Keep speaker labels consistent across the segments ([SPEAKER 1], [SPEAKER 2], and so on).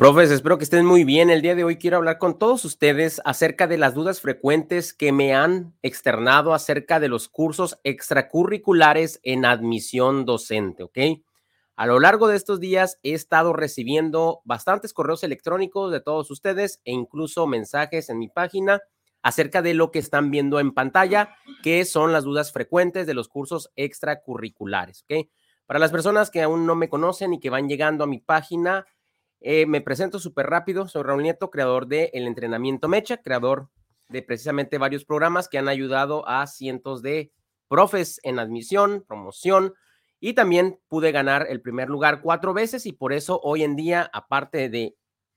[SPEAKER 1] Profes, espero que estén muy bien. El día de hoy quiero hablar con todos ustedes acerca de las dudas frecuentes que me han externado acerca de los cursos extracurriculares en admisión docente, ¿ok? A lo largo de estos días he estado recibiendo bastantes correos electrónicos de todos ustedes e incluso mensajes en mi página acerca de lo que están viendo en pantalla, que son las dudas frecuentes de los cursos extracurriculares, ¿ok? Para las personas que aún no me conocen y que van llegando a mi página, eh, me presento súper rápido, soy Raúl Nieto, creador de El Entrenamiento Mecha, creador de precisamente varios programas que han ayudado a cientos de profes en admisión, promoción, y también pude ganar el primer lugar cuatro veces y por eso hoy en día, aparte de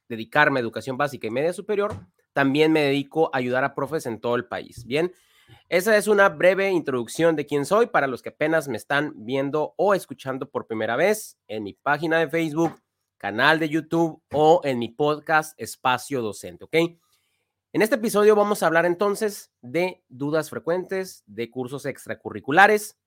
[SPEAKER 1] dedicarme a educación básica y media superior, también me dedico a ayudar a profes en todo el país. Bien, esa es una breve introducción de quién soy para los que apenas me están viendo o escuchando por primera vez en mi página de Facebook canal de YouTube o en mi podcast Espacio Docente, ¿ok? En este episodio vamos a hablar entonces de dudas frecuentes, de cursos extracurriculares.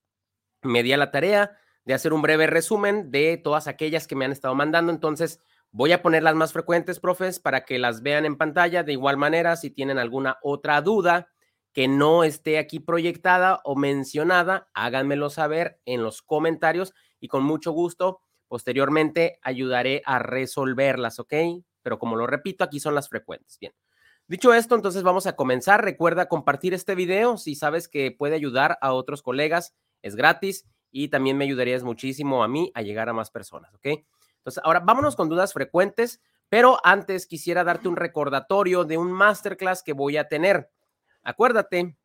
[SPEAKER 1] Me di a la tarea de hacer un breve resumen de todas aquellas que me han estado mandando, entonces voy a poner las más frecuentes, profes, para que las vean en pantalla. De igual manera, si tienen alguna otra duda que no esté aquí proyectada o mencionada, háganmelo saber en los comentarios y con mucho gusto Posteriormente ayudaré a resolverlas, ¿ok? Pero como lo repito, aquí son las frecuentes. Bien. Dicho esto, entonces vamos a comenzar. Recuerda compartir este video si sabes que puede ayudar a otros colegas. Es gratis y también me ayudarías muchísimo a mí a llegar a más personas, ¿ok? Entonces, ahora vámonos con dudas frecuentes, pero antes quisiera darte un recordatorio de un masterclass que voy a tener. Acuérdate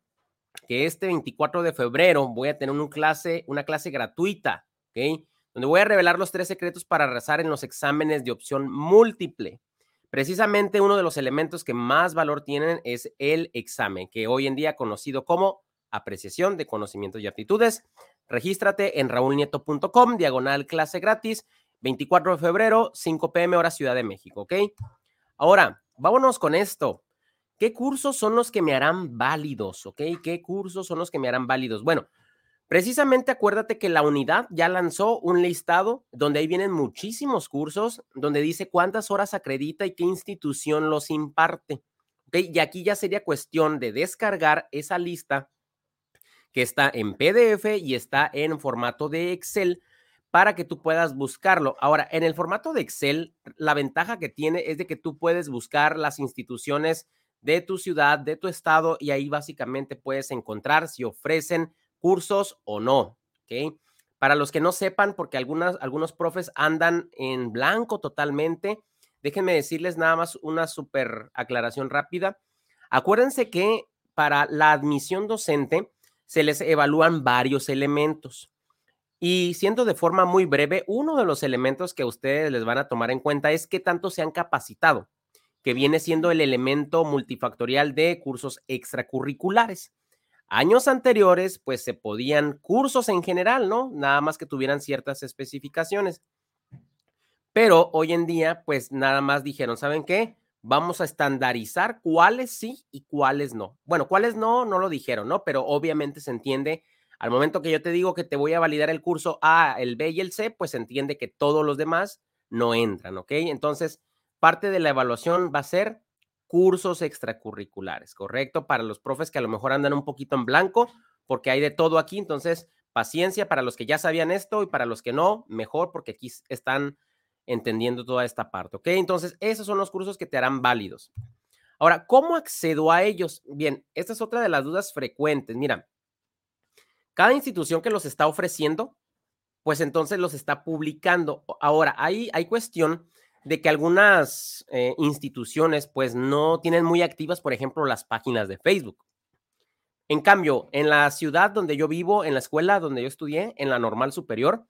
[SPEAKER 1] que este 24 de febrero voy a tener una clase, una clase gratuita, ¿ok? Donde voy a revelar los tres secretos para arrasar en los exámenes de opción múltiple. Precisamente uno de los elementos que más valor tienen es el examen, que hoy en día conocido como apreciación de conocimientos y aptitudes. Regístrate en raulnieto.com, diagonal clase gratis, 24 de febrero, 5 pm hora Ciudad de México, ¿ok? Ahora, vámonos con esto. ¿Qué cursos son los que me harán válidos, ok? ¿Qué cursos son los que me harán válidos? Bueno, Precisamente acuérdate que la unidad ya lanzó un listado donde ahí vienen muchísimos cursos, donde dice cuántas horas acredita y qué institución los imparte. Y aquí ya sería cuestión de descargar esa lista que está en PDF y está en formato de Excel para que tú puedas buscarlo. Ahora, en el formato de Excel, la ventaja que tiene es de que tú puedes buscar las instituciones de tu ciudad, de tu estado, y ahí básicamente puedes encontrar si ofrecen cursos o no, ¿ok? Para los que no sepan, porque algunos profes andan en blanco totalmente, déjenme decirles nada más una súper aclaración rápida. Acuérdense que para la admisión docente se les evalúan varios elementos. Y siendo de forma muy breve, uno de los elementos que ustedes les van a tomar en cuenta es qué tanto se han capacitado, que viene siendo el elemento multifactorial de cursos extracurriculares. Años anteriores, pues se podían cursos en general, ¿no? Nada más que tuvieran ciertas especificaciones. Pero hoy en día, pues nada más dijeron, ¿saben qué? Vamos a estandarizar cuáles sí y cuáles no. Bueno, cuáles no, no lo dijeron, ¿no? Pero obviamente se entiende, al momento que yo te digo que te voy a validar el curso A, el B y el C, pues se entiende que todos los demás no entran, ¿ok? Entonces, parte de la evaluación va a ser cursos extracurriculares, ¿correcto? Para los profes que a lo mejor andan un poquito en blanco, porque hay de todo aquí, entonces paciencia para los que ya sabían esto y para los que no, mejor porque aquí están entendiendo toda esta parte, ¿ok? Entonces, esos son los cursos que te harán válidos. Ahora, ¿cómo accedo a ellos? Bien, esta es otra de las dudas frecuentes. Mira, cada institución que los está ofreciendo, pues entonces los está publicando. Ahora, ahí hay cuestión de que algunas eh, instituciones pues no tienen muy activas, por ejemplo, las páginas de Facebook. En cambio, en la ciudad donde yo vivo, en la escuela donde yo estudié, en la normal superior,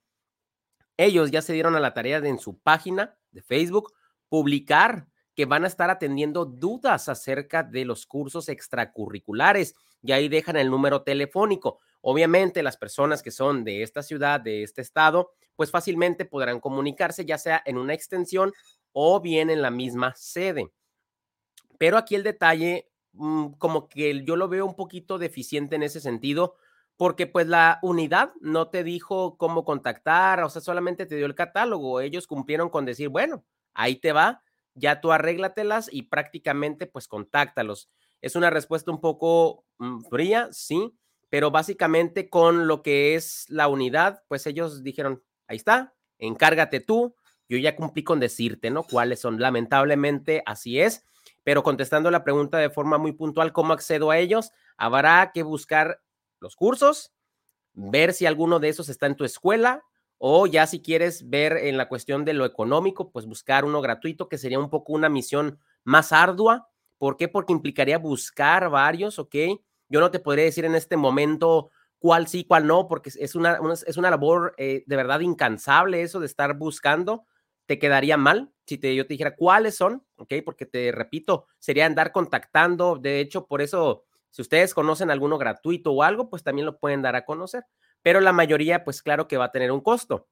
[SPEAKER 1] ellos ya se dieron a la tarea de en su página de Facebook publicar que van a estar atendiendo dudas acerca de los cursos extracurriculares y ahí dejan el número telefónico. Obviamente las personas que son de esta ciudad, de este estado, pues fácilmente podrán comunicarse ya sea en una extensión o bien en la misma sede. Pero aquí el detalle, mm, como que yo lo veo un poquito deficiente en ese sentido, porque pues la unidad no te dijo cómo contactar, o sea, solamente te dio el catálogo. Ellos cumplieron con decir, bueno, ahí te va, ya tú arréglatelas y prácticamente pues contáctalos. Es una respuesta un poco mm, fría, sí, pero básicamente con lo que es la unidad, pues ellos dijeron, ahí está, encárgate tú, yo ya cumplí con decirte, ¿no? ¿Cuáles son? Lamentablemente así es, pero contestando la pregunta de forma muy puntual, ¿cómo accedo a ellos? Habrá que buscar los cursos, ver si alguno de esos está en tu escuela o ya si quieres ver en la cuestión de lo económico, pues buscar uno gratuito, que sería un poco una misión más ardua. ¿Por qué? Porque implicaría buscar varios, ¿ok? Yo no te podría decir en este momento cuál sí, cuál no, porque es una, es una labor eh, de verdad incansable eso de estar buscando. Te quedaría mal si te, yo te dijera cuáles son, ¿ok? Porque te repito, sería andar contactando. De hecho, por eso, si ustedes conocen alguno gratuito o algo, pues también lo pueden dar a conocer pero la mayoría, pues claro que va a tener un costo.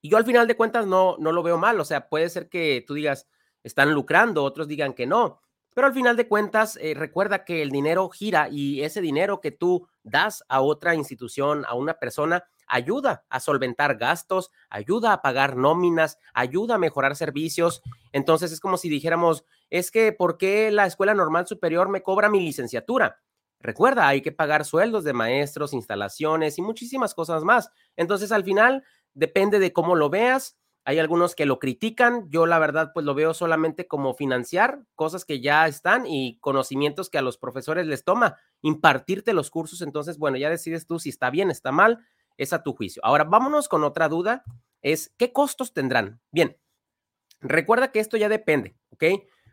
[SPEAKER 1] Y yo al final de cuentas no, no lo veo mal, o sea, puede ser que tú digas, están lucrando, otros digan que no, pero al final de cuentas, eh, recuerda que el dinero gira y ese dinero que tú das a otra institución, a una persona, ayuda a solventar gastos, ayuda a pagar nóminas, ayuda a mejorar servicios. Entonces es como si dijéramos, es que ¿por qué la escuela normal superior me cobra mi licenciatura? Recuerda, hay que pagar sueldos de maestros, instalaciones y muchísimas cosas más. Entonces, al final, depende de cómo lo veas. Hay algunos que lo critican. Yo, la verdad, pues lo veo solamente como financiar cosas que ya están y conocimientos que a los profesores les toma impartirte los cursos. Entonces, bueno, ya decides tú si está bien, está mal. Es a tu juicio. Ahora, vámonos con otra duda. Es, ¿qué costos tendrán? Bien, recuerda que esto ya depende, ¿ok?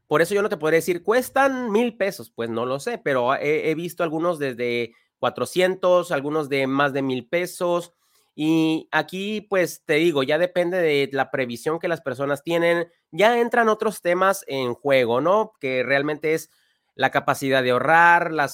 [SPEAKER 1] Por eso yo no te podría decir, cuestan mil pesos, pues no lo sé, pero he, visto algunos desde 400, algunos de más de mil pesos. Y aquí, pues te digo, ya depende de la previsión que las personas tienen. Ya entran otros temas en juego, ¿no? Que realmente es la capacidad de ahorrar, la,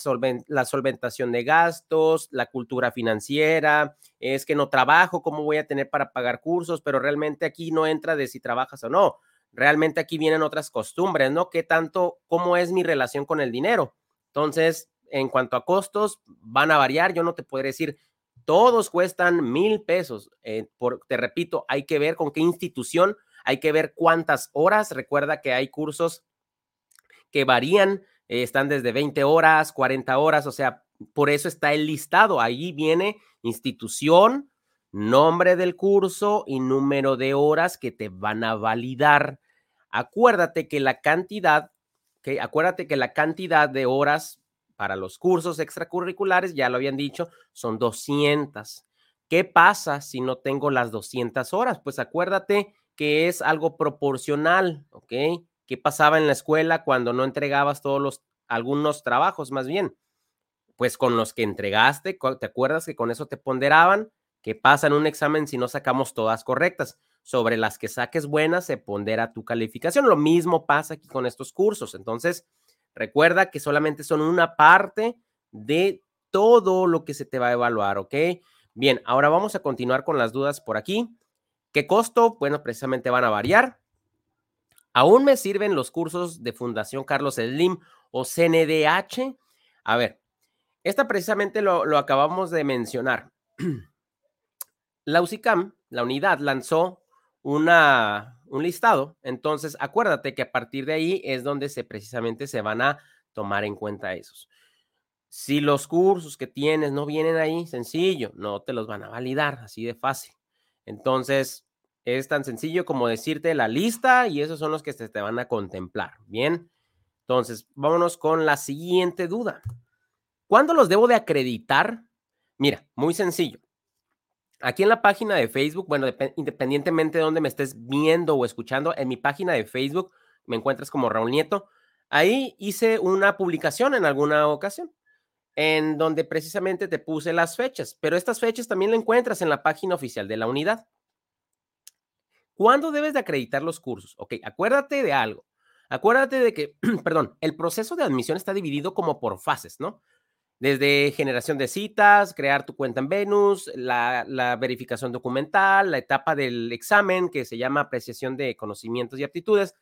[SPEAKER 1] la solventación de gastos, la cultura financiera, es que no trabajo, ¿cómo voy a tener para pagar cursos? Pero realmente aquí no entra de si trabajas o no realmente aquí vienen otras costumbres, ¿no? ¿Qué tanto, cómo es mi relación con el dinero? Entonces, en cuanto a costos, van a variar. Yo no te podré decir, todos cuestan mil pesos. Eh, por, te repito, hay que ver con qué institución, hay que ver cuántas horas. Recuerda que hay cursos que varían, eh, están desde 20 horas, 40 horas, o sea, por eso está el listado. Ahí viene institución, nombre del curso y número de horas que te van a validar. Acuérdate que la cantidad, que acuérdate que la cantidad de horas para los cursos extracurriculares, ya lo habían dicho, son 200. ¿Qué pasa si no tengo las 200 horas? Pues acuérdate que es algo proporcional, ¿ok? ¿Qué pasaba en la escuela cuando no entregabas todos los, algunos trabajos más bien? Pues con los que entregaste, ¿te acuerdas que con eso te ponderaban? ¿Qué pasa en un examen si no sacamos todas correctas? Sobre las que saques buenas se pondera tu calificación. Lo mismo pasa aquí con estos cursos. Entonces, recuerda que solamente son una parte de todo lo que se te va a evaluar, ¿ok? Bien, ahora vamos a continuar con las dudas por aquí. ¿Qué costo? Bueno, precisamente van a variar. ¿Aún me sirven los cursos de Fundación Carlos Slim o CNDH? A ver, esta precisamente lo, lo acabamos de mencionar. la UCICAM, la unidad, lanzó una, un listado. Entonces, acuérdate que a partir de ahí es donde se precisamente se van a tomar en cuenta esos. Si los cursos que tienes no vienen ahí, sencillo, no te los van a validar, así de fácil. Entonces, es tan sencillo como decirte la lista y esos son los que se te van a contemplar. Bien, entonces, vámonos con la siguiente duda. ¿Cuándo los debo de acreditar? Mira, muy sencillo. Aquí en la página de Facebook, bueno, independientemente de dónde me estés viendo o escuchando, en mi página de Facebook me encuentras como Raúl Nieto. Ahí hice una publicación en alguna ocasión en donde precisamente te puse las fechas, pero estas fechas también la encuentras en la página oficial de la unidad. ¿Cuándo debes de acreditar los cursos? Ok, acuérdate de algo. Acuérdate de que, perdón, el proceso de admisión está dividido como por fases, ¿no? Desde generación de citas, crear tu cuenta en Venus, la, verificación documental, la etapa del examen que se llama apreciación de conocimientos y aptitudes.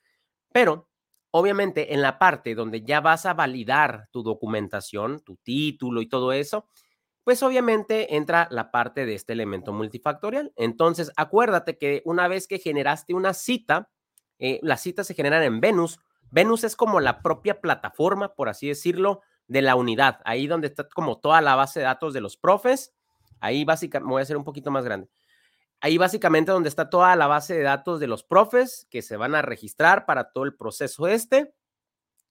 [SPEAKER 1] Pero, obviamente, en la parte donde ya vas a validar tu documentación, tu título y todo eso, pues obviamente entra la parte de este elemento multifactorial. Entonces, acuérdate que una vez que generaste una cita, eh, las citas se generan en Venus. Venus es como la propia plataforma, por así decirlo, de la unidad, ahí donde está como toda la base de datos de los profes. Ahí básicamente, voy a hacer un poquito más grande. Ahí básicamente donde está toda la base de datos de los profes que se van a registrar para todo el proceso este.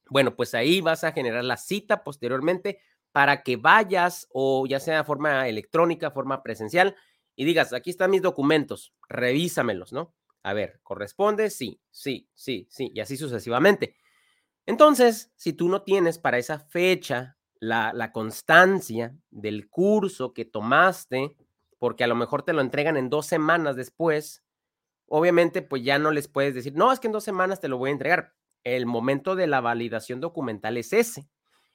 [SPEAKER 1] Bueno, pues ahí vas a generar la cita posteriormente para que vayas o ya sea de forma electrónica, forma presencial y digas, aquí están mis documentos, revísamelos, ¿no? A ver, ¿corresponde? Sí, sí, sí, sí, y así sucesivamente. Entonces, si tú no tienes para esa fecha la, constancia del curso que tomaste, porque a lo mejor te lo entregan en dos semanas después, obviamente pues ya no les puedes decir, no, es que en dos semanas te lo voy a entregar. El momento de la validación documental es ese.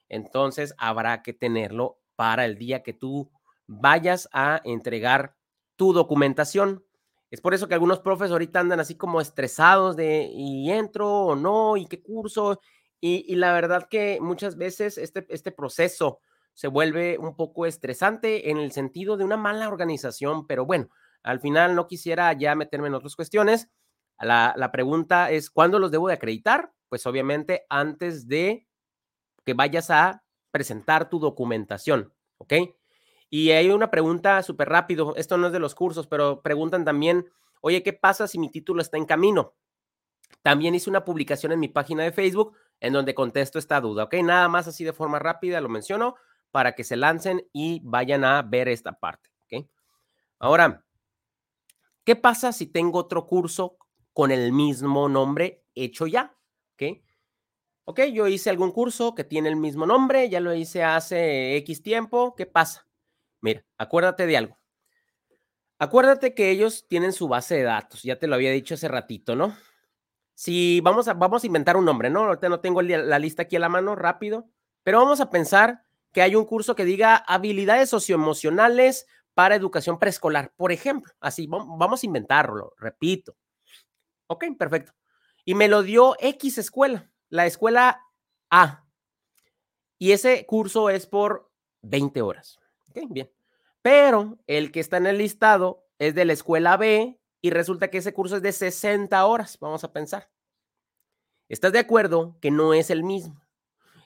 [SPEAKER 1] Entonces habrá que tenerlo para el día que tú vayas a entregar tu documentación. Es por eso que algunos profes ahorita andan así como estresados de, ¿y entro o no? ¿Y qué curso? Y, la verdad que muchas veces este, este proceso se vuelve un poco estresante en el sentido de una mala organización, pero bueno, al final no quisiera ya meterme en otras cuestiones. La, la pregunta es, ¿cuándo los debo de acreditar? Pues obviamente antes de que vayas a presentar tu documentación, ¿ok? Y hay una pregunta súper rápido, esto no es de los cursos, pero preguntan también, oye, ¿qué pasa si mi título está en camino? También hice una publicación en mi página de Facebook en donde contesto esta duda, ¿ok? Nada más así de forma rápida lo menciono para que se lancen y vayan a ver esta parte. ¿ok? Ahora, ¿qué pasa si tengo otro curso con el mismo nombre hecho ya? ¿Ok? Ok, yo hice algún curso que tiene el mismo nombre, ya lo hice hace X tiempo, ¿qué pasa? Mira, acuérdate de algo. Acuérdate que ellos tienen su base de datos, ya te lo había dicho hace ratito, ¿no? Si vamos a, vamos a inventar un nombre, ¿no? Ahorita no tengo la lista aquí a la mano, rápido, pero vamos a pensar que hay un curso que diga habilidades socioemocionales para educación preescolar, por ejemplo. Así, vamos a inventarlo, repito. Ok, perfecto. Y me lo dio X escuela, la escuela A. Y ese curso es por 20 horas. Ok, bien. Pero el que está en el listado es de la escuela B y resulta que ese curso es de 60 horas, vamos a pensar. ¿Estás de acuerdo que no es el mismo?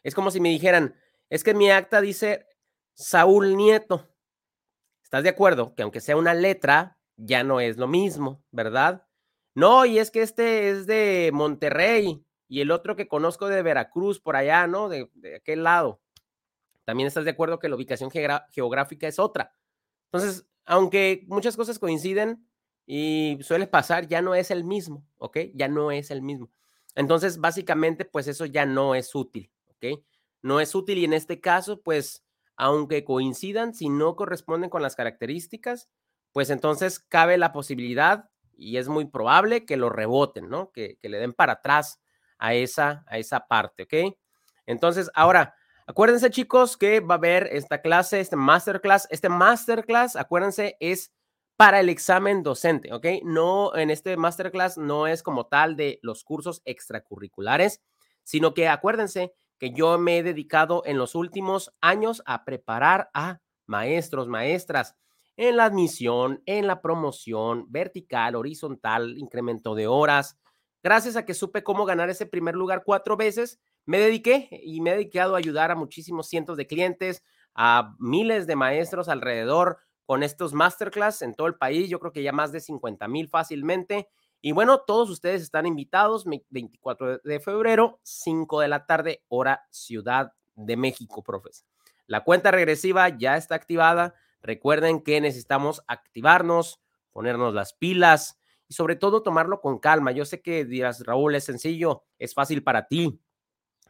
[SPEAKER 1] Es como si me dijeran, es que mi acta dice Saúl Nieto. ¿Estás de acuerdo? Que aunque sea una letra, ya no es lo mismo, ¿verdad? No, y es que este es de Monterrey y el otro que conozco de Veracruz, por allá, ¿no? De, aquel lado. También estás de acuerdo que la ubicación geográfica es otra. Entonces, aunque muchas cosas coinciden y suele pasar, ya no es el mismo, ¿ok? Ya no es el mismo. Entonces, básicamente, pues eso ya no es útil, ¿ok? no es útil y en este caso, pues, aunque coincidan, si no corresponden con las características, pues entonces cabe la posibilidad y es muy probable que lo reboten, ¿no? Que, le den para atrás a esa, a esa parte, ¿ok? Entonces, ahora, acuérdense chicos que va a haber esta clase, este masterclass, este masterclass, acuérdense, es para el examen docente, ¿ok? No, en este masterclass no es como tal de los cursos extracurriculares, sino que acuérdense que yo me he dedicado en los últimos años a preparar a maestros, maestras en la admisión, en la promoción vertical, horizontal, incremento de horas. Gracias a que supe cómo ganar ese primer lugar cuatro veces, me dediqué y me he dedicado a ayudar a muchísimos cientos de clientes, a miles de maestros alrededor con estos masterclass en todo el país. Yo creo que ya más de 50 mil fácilmente. Y bueno, todos ustedes están invitados 24 de febrero, 5 de la tarde, hora Ciudad de México, profes. La cuenta regresiva ya está activada. Recuerden que necesitamos activarnos, ponernos las pilas y sobre todo tomarlo con calma. Yo sé que dirás, Raúl, es sencillo, es fácil para ti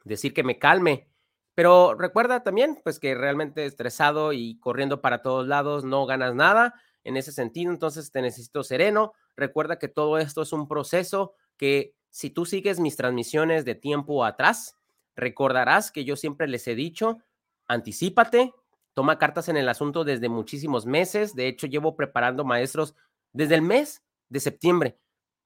[SPEAKER 1] decir que me calme, pero recuerda también pues que realmente estresado y corriendo para todos lados no ganas nada en ese sentido, entonces te necesito sereno. Recuerda que todo esto es un proceso que si tú sigues mis transmisiones de tiempo atrás, recordarás que yo siempre les he dicho, anticípate, toma cartas en el asunto desde muchísimos meses. De hecho, llevo preparando maestros desde el mes de septiembre.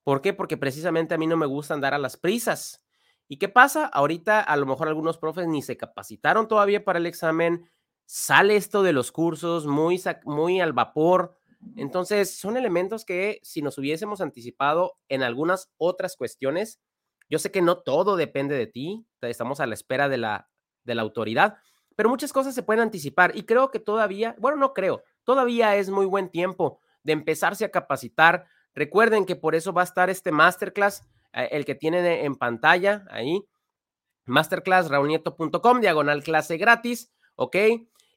[SPEAKER 1] ¿Por qué? Porque precisamente a mí no me gusta andar a las prisas. ¿Y qué pasa? Ahorita a lo mejor algunos profes ni se capacitaron todavía para el examen. Sale esto de los cursos muy, muy al vapor Entonces, son elementos que si nos hubiésemos anticipado en algunas otras cuestiones, yo sé que no todo depende de ti, estamos a la espera de la, de la autoridad, pero muchas cosas se pueden anticipar y creo que todavía, bueno, no creo, todavía es muy buen tiempo de empezarse a capacitar. Recuerden que por eso va a estar este masterclass, el que tienen en pantalla ahí, masterclass.raunieto.com, diagonal clase gratis, ¿ok?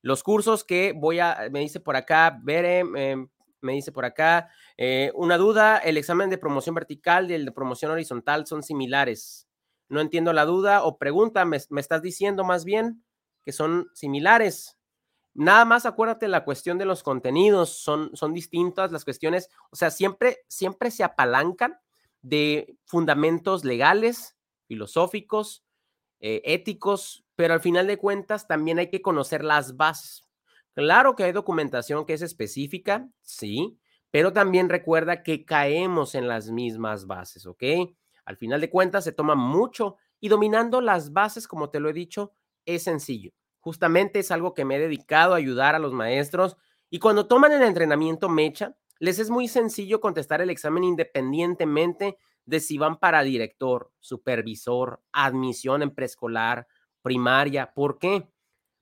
[SPEAKER 1] Los cursos que voy a, me dice por acá, Bere, em, me dice por acá, eh, una duda, el examen de promoción vertical y el de promoción horizontal son similares. No entiendo la duda o pregunta, me, me estás diciendo más bien que son similares. Nada más acuérdate la cuestión de los contenidos, son, son distintas las cuestiones, o sea, siempre, siempre se apalancan de fundamentos legales, filosóficos, eh, éticos, pero al final de cuentas también hay que conocer las bases. Claro que hay documentación que es específica, sí, pero también recuerda que caemos en las mismas bases, ¿ok? Al final de cuentas se toma mucho y dominando las bases, como te lo he dicho, es sencillo. Justamente es algo que me he dedicado a ayudar a los maestros y cuando toman el entrenamiento Mecha, les es muy sencillo contestar el examen independientemente de si van para director, supervisor, admisión en preescolar, primaria. ¿Por qué?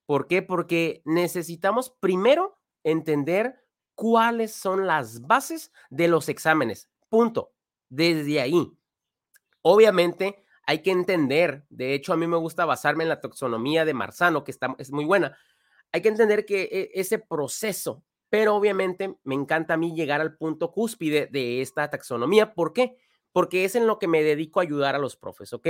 [SPEAKER 1] ¿Por qué? Porque necesitamos primero entender cuáles son las bases de los exámenes. Punto. Desde ahí. Obviamente, hay que entender, de hecho a mí me gusta basarme en la taxonomía de Marzano, que está, es muy buena, hay que entender que e, ese proceso, pero obviamente me encanta a mí llegar al punto cúspide de esta taxonomía. ¿Por qué? Porque es en lo que me dedico a ayudar a los profes, ¿ok?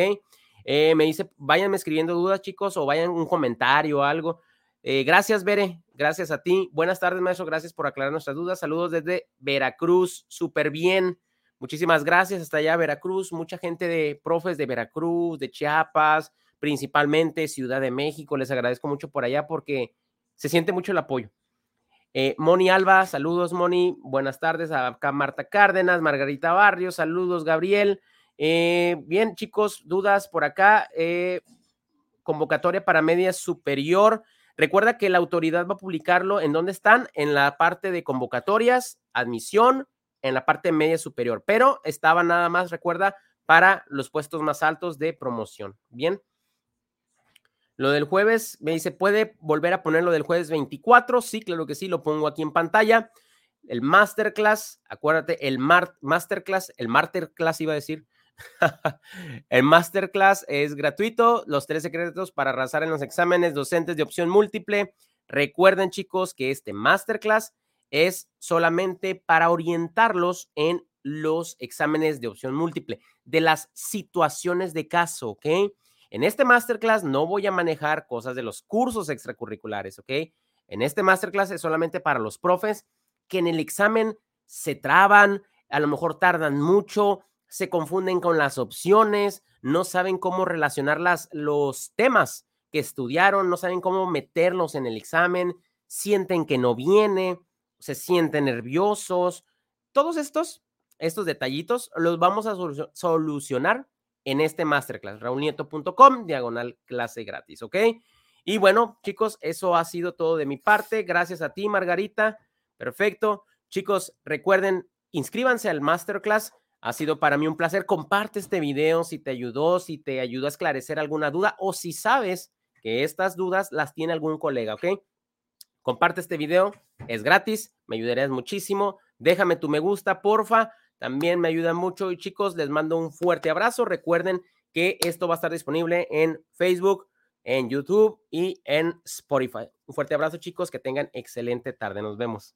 [SPEAKER 1] Eh, me dice, váyanme escribiendo dudas, chicos, o vayan un comentario o algo. Eh, gracias, Bere. Gracias a ti. Buenas tardes, maestro. Gracias por aclarar nuestras dudas. Saludos desde Veracruz. Súper bien. Muchísimas gracias hasta allá, Veracruz. Mucha gente de profes de Veracruz, de Chiapas, principalmente Ciudad de México. Les agradezco mucho por allá porque se siente mucho el apoyo. Eh, Moni Alba, saludos, Moni. Buenas tardes. Acá Marta Cárdenas, Margarita Barrios, saludos, Gabriel. Eh, bien, chicos, dudas por acá. Eh, convocatoria para media superior. Recuerda que la autoridad va a publicarlo en dónde están, en la parte de convocatorias, admisión, en la parte media superior, pero estaba nada más, recuerda, para los puestos más altos de promoción. Bien. Lo del jueves, me dice, ¿puede volver a ponerlo del jueves 24? Sí, claro que sí, lo pongo aquí en pantalla. El masterclass, acuérdate, el masterclass, el masterclass iba a decir. el masterclass es gratuito, los tres secretos para arrasar en los exámenes docentes de opción múltiple. Recuerden, chicos, que este masterclass es solamente para orientarlos en los exámenes de opción múltiple, de las situaciones de caso, ¿ok? En este masterclass no voy a manejar cosas de los cursos extracurriculares, ¿ok? En este masterclass es solamente para los profes que en el examen se traban, a lo mejor tardan mucho, se confunden con las opciones, no saben cómo relacionar las, los temas que estudiaron, no saben cómo meterlos en el examen, sienten que no viene, se sienten nerviosos. Todos estos, estos detallitos los vamos a solucionar en este masterclass, raulnieto.com, diagonal clase gratis, ¿ok? Y bueno, chicos, eso ha sido todo de mi parte. Gracias a ti, Margarita. Perfecto. Chicos, recuerden, inscríbanse al masterclass. Ha sido para mí un placer. Comparte este video si te ayudó, si te ayudó a esclarecer alguna duda o si sabes que estas dudas las tiene algún colega, ¿ok? Comparte este video, es gratis, me ayudarías muchísimo. Déjame tu me gusta, porfa, también me ayuda mucho. Y chicos, les mando un fuerte abrazo. Recuerden que esto va a estar disponible en Facebook, en YouTube y en Spotify. Un fuerte abrazo, chicos, que tengan excelente tarde. Nos vemos.